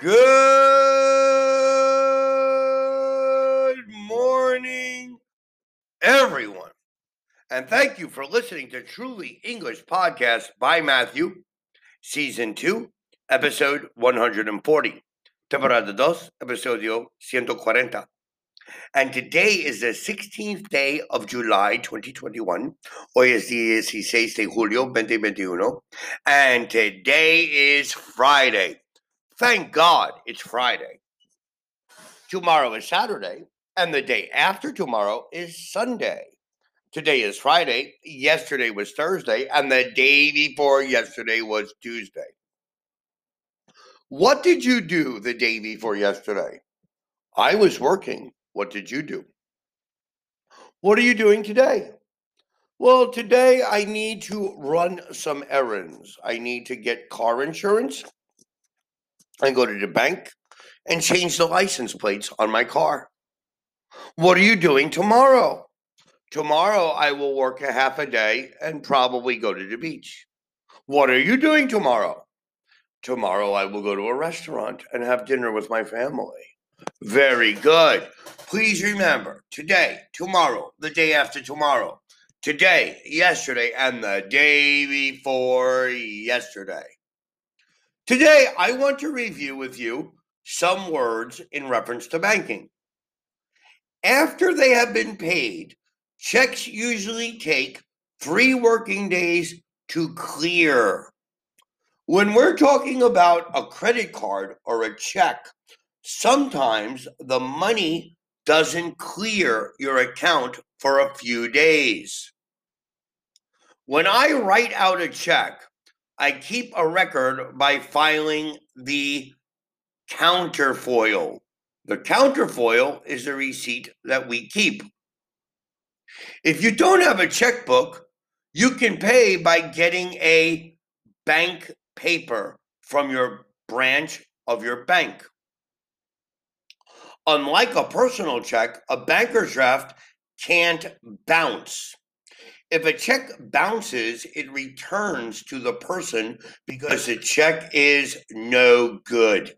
Good morning, everyone. And thank you for listening to Truly English Podcast by Matthew, Season 2, Episode 140. Temporada 2, Episodio 140. And today is the 16th day of July 2021. Hoy es 16 de julio 2021. And today is Friday. Thank God it's Friday. Tomorrow is Saturday, and the day after tomorrow is Sunday. Today is Friday, yesterday was Thursday, and the day before yesterday was Tuesday. What did you do the day before yesterday? I was working. What did you do? What are you doing today? Well, today I need to run some errands. I need to get car insurance and go to the bank and change the license plates on my car. What are you doing tomorrow? Tomorrow I will work a half a day and probably go to the beach. What are you doing tomorrow? Tomorrow I will go to a restaurant and have dinner with my family. Very good. Please remember today, tomorrow, the day after tomorrow, today, yesterday, and the day before yesterday. Today, I want to review with you some words in reference to banking. After they have been paid, checks usually take three working days to clear. When we're talking about a credit card or a check, sometimes the money doesn't clear your account for a few days. When I write out a check, I keep a record by filing the counterfoil. The counterfoil is the receipt that we keep. If you don't have a checkbook, you can pay by getting a bank paper from your branch of your bank. Unlike a personal check, a banker's draft can't bounce. If a check bounces, it returns to the person because the check is no good.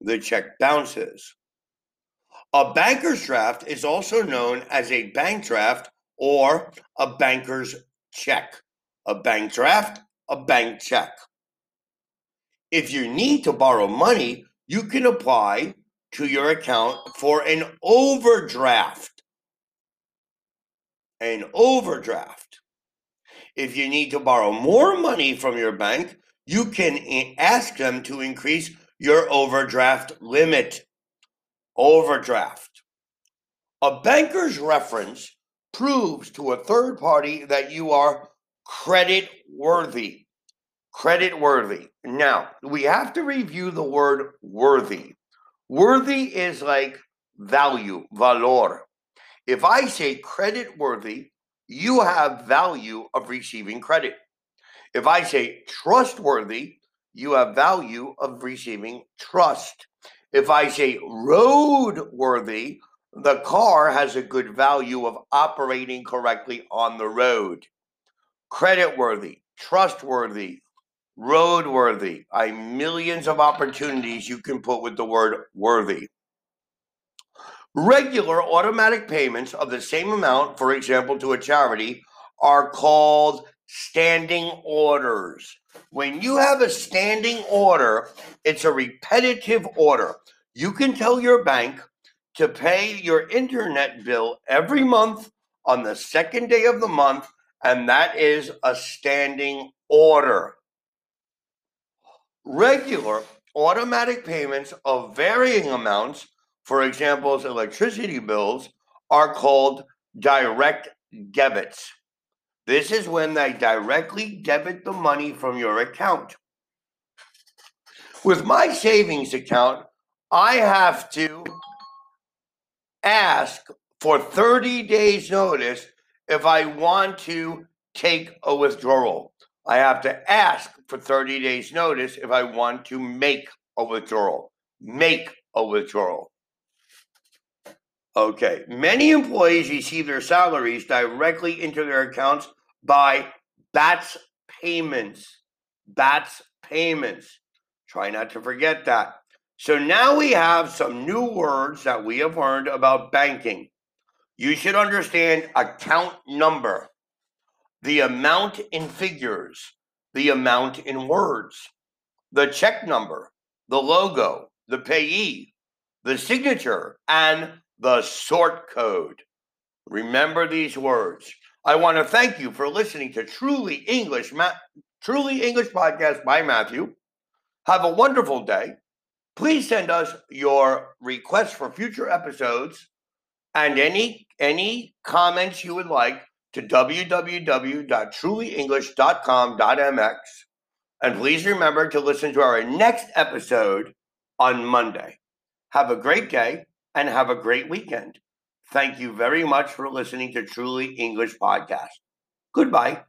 The check bounces. A banker's draft is also known as a bank draft or a banker's check. A bank draft, a bank check. If you need to borrow money, you can apply to your account for an overdraft an overdraft. If you need to borrow more money from your bank, you can ask them to increase your overdraft limit. Overdraft. A banker's reference proves to a third party that you are credit worthy. Credit worthy. Now, we have to review the word worthy. Worthy is like value, valor. If I say credit worthy, you have value of receiving credit. If I say trustworthy, you have value of receiving trust. If I say roadworthy, the car has a good value of operating correctly on the road. Creditworthy, trustworthy, roadworthy. I millions of opportunities you can put with the word worthy. Regular automatic payments of the same amount, for example, to a charity, are called standing orders. When you have a standing order, it's a repetitive order. You can tell your bank to pay your internet bill every month on the second day of the month, and that is a standing order. Regular automatic payments of varying amounts for examples, electricity bills are called direct debits. This is when they directly debit the money from your account. With my savings account, I have to ask for 30 days' notice if I want to take a withdrawal. I have to ask for 30 days' notice if I want to make a withdrawal. Make a withdrawal. Okay. Many employees receive their salaries directly into their accounts by BACS payments. BACS payments. Try not to forget that. So now we have some new words that we have learned about banking. You should understand account number, the amount in figures, the amount in words, the check number, the logo, the payee, the signature, and the sort code. Remember these words. I want to thank you for listening to Truly English, Ma- Truly English podcast by Matthew. Have a wonderful day. Please send us your requests for future episodes and any any comments you would like to www.trulyenglish.com.mx. And please remember to listen to our next episode on Monday. Have a great day and have a great weekend. Thank you very much for listening to Truly English Podcast. Goodbye.